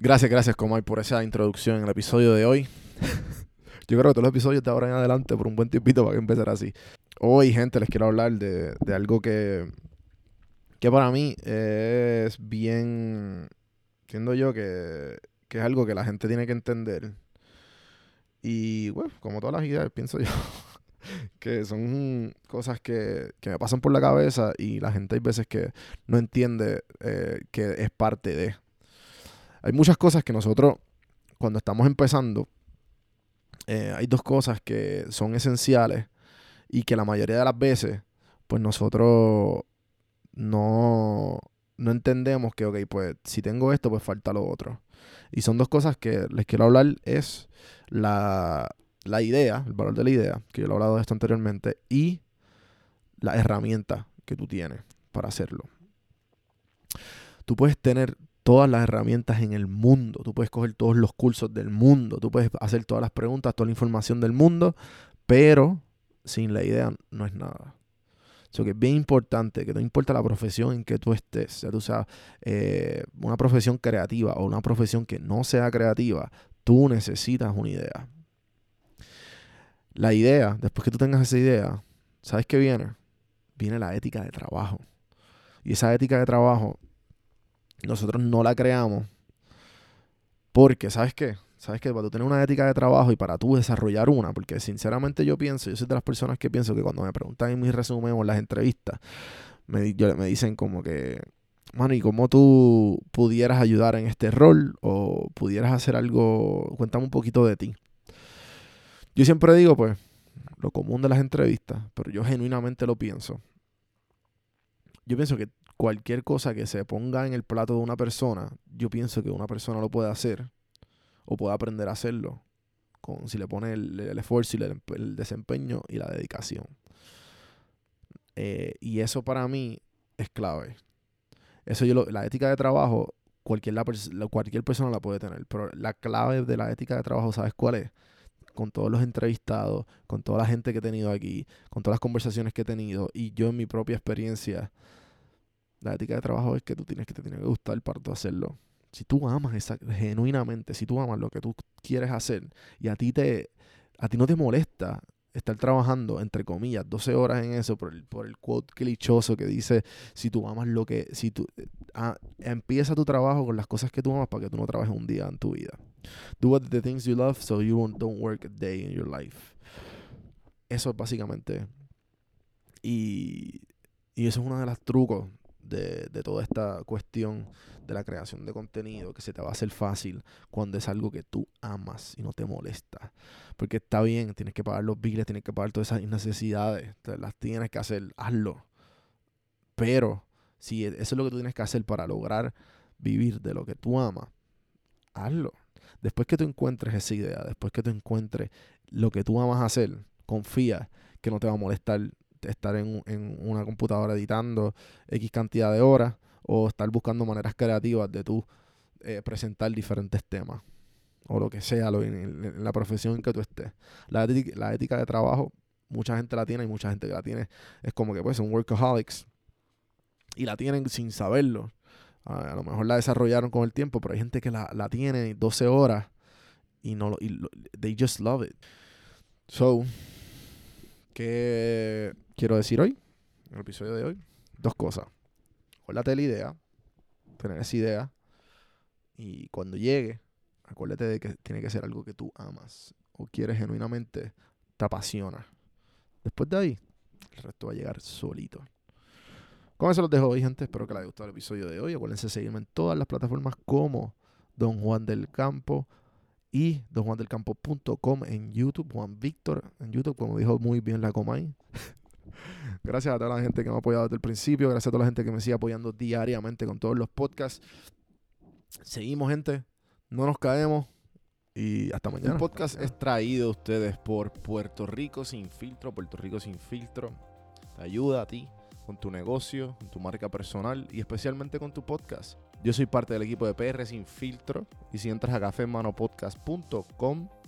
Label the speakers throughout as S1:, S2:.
S1: Gracias, gracias Comay por esa introducción en el episodio de hoy. Yo creo que todos los episodios de ahora en adelante por un buen tiempito para que empezar así. Hoy, gente, les quiero hablar de, de algo que, que para mí es bien, siendo yo que, que es algo que la gente tiene que entender. Y bueno, como todas las ideas, pienso yo, que son cosas que, que me pasan por la cabeza y la gente hay veces que no entiende eh, que es parte de. Hay muchas cosas que nosotros, cuando estamos empezando, eh, hay dos cosas que son esenciales y que la mayoría de las veces, pues nosotros no, no entendemos que, ok, pues si tengo esto, pues falta lo otro. Y son dos cosas que les quiero hablar, es la, la idea, el valor de la idea, que yo lo he hablado de esto anteriormente, y la herramienta que tú tienes para hacerlo. Tú puedes tener todas las herramientas en el mundo, tú puedes coger todos los cursos del mundo, tú puedes hacer todas las preguntas, toda la información del mundo, pero sin la idea no es nada. Eso que es bien importante, que no importa la profesión en que tú estés, ya tú seas eh, una profesión creativa o una profesión que no sea creativa, tú necesitas una idea. La idea, después que tú tengas esa idea, ¿sabes qué viene? Viene la ética de trabajo. Y esa ética de trabajo, nosotros no la creamos porque, ¿sabes qué? ¿Sabes qué? Para tú tener una ética de trabajo y para tú desarrollar una, porque sinceramente yo pienso, yo soy de las personas que pienso que cuando me preguntan en mis resúmenes o en las entrevistas, me, yo- me dicen como que, mano, ¿y cómo tú pudieras ayudar en este rol? O pudieras hacer algo, cuéntame un poquito de ti. Yo siempre digo, pues, lo común de las entrevistas, pero yo genuinamente lo pienso. Yo pienso que cualquier cosa que se ponga en el plato de una persona, yo pienso que una persona lo puede hacer o puede aprender a hacerlo con, si le pone el, esfuerzo el, desempeño y la dedicación. Eh, y eso para mí es clave. Eso yo lo- la ética de trabajo, cualquier, la- cualquier persona la puede tener, pero la clave de la ética de trabajo, ¿sabes cuál es? Con todos los entrevistados, con toda la gente que he tenido aquí, con todas las conversaciones que he tenido y yo en mi propia experiencia, la ética de trabajo es que tú tienes que te tiene que gustar para tú hacerlo. Si tú amas esa, genuinamente, si tú amas lo que tú quieres hacer y a ti te a ti no te molesta estar trabajando entre comillas 12 horas en eso por el, por el quote clichoso que dice si tú amas lo que si tú ah, empieza tu trabajo con las cosas que tú amas para que tú no trabajes un día en tu vida. Do what the things you love so you won't, don't work a day in your life. Eso es básicamente y y eso es uno de los trucos de, toda esta cuestión de la creación de contenido, que se te va a hacer fácil cuando es algo que tú amas y no te molesta. Porque está bien, tienes que pagar los biles, tienes que pagar todas esas necesidades, las tienes que hacer, hazlo. Pero si eso es lo que tú tienes que hacer para lograr vivir de lo que tú amas, hazlo. Después que tú encuentres esa idea, después que tú encuentres lo que tú amas hacer, confía que no te va a molestar estar en, en una computadora editando X cantidad de horas o estar buscando maneras creativas de tú eh, presentar diferentes temas o lo que sea lo, en, la profesión en que tú estés. La, ética- la ética de trabajo, mucha gente la tiene y mucha gente que la tiene es como que pues son workaholics y la tienen sin saberlo. A, lo mejor la desarrollaron con el tiempo, pero hay gente que la, la tiene 12 horas y no lo, y lo- they just love it. So, ¿qué quiero decir hoy? En el episodio de hoy, dos cosas. Acuérdate de la idea, tener esa idea y cuando llegue
S2: acuérdate de que tiene que ser algo que tú amas o quieres genuinamente, te apasiona. Después de ahí, el resto va a llegar solito. Con eso los dejo hoy, gente. Espero que les haya gustado el episodio de hoy. Acuérdense de seguirme en todas las plataformas como Don Juan del Campo y donjuandelcampo.com en YouTube, Juan Víctor en YouTube, como dijo muy bien la Comay. gracias a toda la gente que me ha apoyado desde el principio, gracias a toda la gente que me sigue apoyando diariamente con todos los podcasts. Seguimos, gente, no nos caemos y hasta mañana.
S1: El podcast es traído a ustedes por Puerto Rico Sin Filtro, Puerto Rico Sin Filtro. Te ayuda a ti con tu negocio, con tu marca personal y especialmente con tu podcast. Yo soy parte del equipo de PR Sin Filtro y si entras a cafemanopodcast.com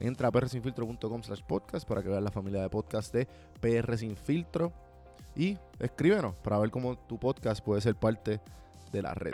S1: Entra a prsinfiltro.com slash podcast para que veas la familia de podcast de PR Sin Filtro y escríbenos para ver cómo tu podcast puede ser parte de la red.